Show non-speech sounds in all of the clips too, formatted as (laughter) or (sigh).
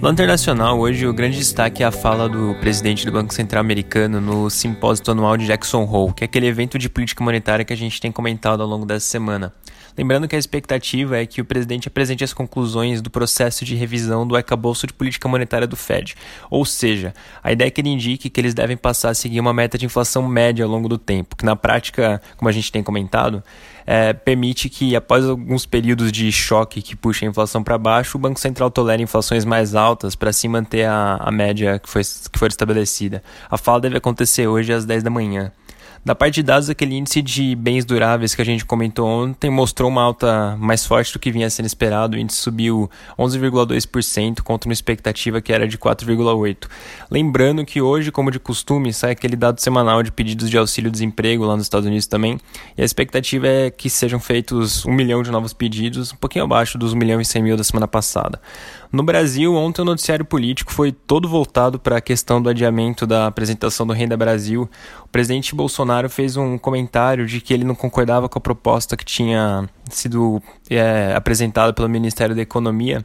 No internacional, hoje o grande destaque é a fala do presidente do Banco Central americano no simpósio anual de Jackson Hole, que é aquele evento de política monetária que a gente tem comentado ao longo dessa semana. Lembrando que a expectativa é que o presidente apresente as conclusões do processo de revisão do arcabouço de política monetária do Fed. Ou seja, a ideia é que ele indique que eles devem passar a seguir uma meta de inflação média ao longo do tempo, que na prática, como a gente tem comentado, é, permite que após alguns períodos de choque que puxa a inflação para baixo, o Banco Central tolere inflações mais altas para se manter a, a média que foi, que foi estabelecida. A fala deve acontecer hoje às 10 da manhã. Da parte de dados, aquele índice de bens duráveis que a gente comentou ontem mostrou uma alta mais forte do que vinha sendo esperado. O índice subiu 11,2% contra uma expectativa que era de 4,8%. Lembrando que hoje, como de costume, sai aquele dado semanal de pedidos de auxílio-desemprego lá nos Estados Unidos também. E a expectativa é que sejam feitos um milhão de novos pedidos, um pouquinho abaixo dos 1 milhão e 100 mil da semana passada. No Brasil, ontem o noticiário político foi todo voltado para a questão do adiamento da apresentação do Renda Brasil. O presidente Bolsonaro fez um comentário de que ele não concordava com a proposta que tinha sido é, apresentada pelo Ministério da Economia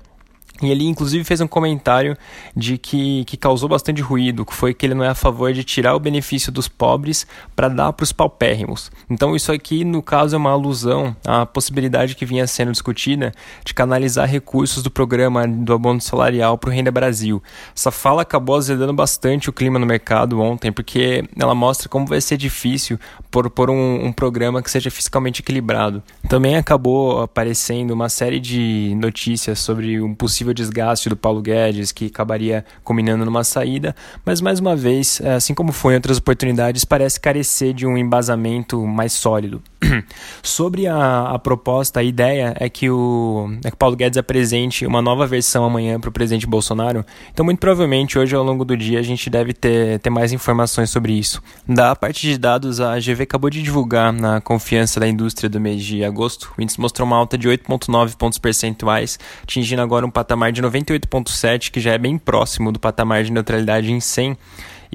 e ele, inclusive, fez um comentário de que, que causou bastante ruído, que foi que ele não é a favor de tirar o benefício dos pobres para dar para os paupérrimos. Então, isso aqui, no caso, é uma alusão à possibilidade que vinha sendo discutida de canalizar recursos do programa do abono salarial para o Renda Brasil. Essa fala acabou azedando bastante o clima no mercado ontem, porque ela mostra como vai ser difícil por, por um, um programa que seja fiscalmente equilibrado. Também acabou aparecendo uma série de notícias sobre um possível possível desgaste do Paulo Guedes, que acabaria combinando numa saída, mas mais uma vez, é, assim como foi em outras oportunidades, parece carecer de um embasamento mais sólido. (clears throat) Sobre a, a, proposta, a ideia é que, o, é que Paulo Guedes apresente uma nova versão amanhã para o presidente Bolsonaro. Então, muito provavelmente, hoje ao longo do dia, a gente deve ter, ter mais informações sobre isso. Da parte de dados, a GV acabou de divulgar na confiança da indústria do mês de agosto. O índice mostrou uma alta de 8,9 pontos percentuais, atingindo agora um patamar de 98,7, que já é bem próximo do patamar de neutralidade em 100.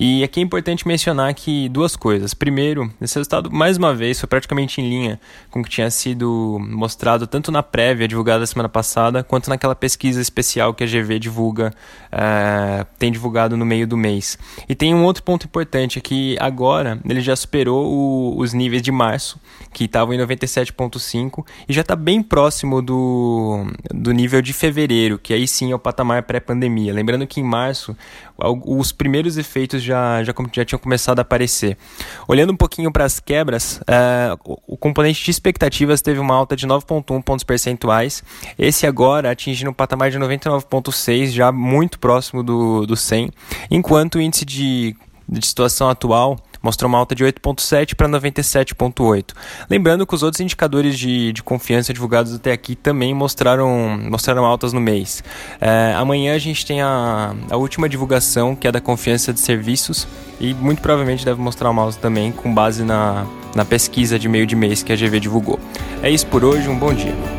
E aqui é importante mencionar que duas coisas. Primeiro, esse resultado, mais uma vez, foi praticamente em linha com o que tinha sido mostrado tanto na prévia divulgada semana passada, quanto naquela pesquisa especial que a GV divulga, uh, tem divulgado no meio do mês. E tem um outro ponto importante, é que agora ele já superou o, os níveis de março, que estavam em 97,5, e já está bem próximo do, do nível de fevereiro, que aí sim é o patamar pré-pandemia. Lembrando que em março, os primeiros efeitos já, já, já tinham começado a aparecer. Olhando um pouquinho para as quebras, o, o, componente de expectativas teve uma alta de 9,1 pontos percentuais, esse agora atingindo um patamar de 99,6, já muito próximo do, do 100, enquanto o índice de, de situação atual mostrou uma alta de 8,7 para 97,8. Lembrando que os outros indicadores de, de confiança divulgados até aqui também mostraram, mostraram altas no mês. É, amanhã a gente tem a, a última divulgação, que é da confiança de serviços, e muito provavelmente deve mostrar uma alta também, com base na, na pesquisa de meio de mês que a GV divulgou. É isso por hoje, um bom dia.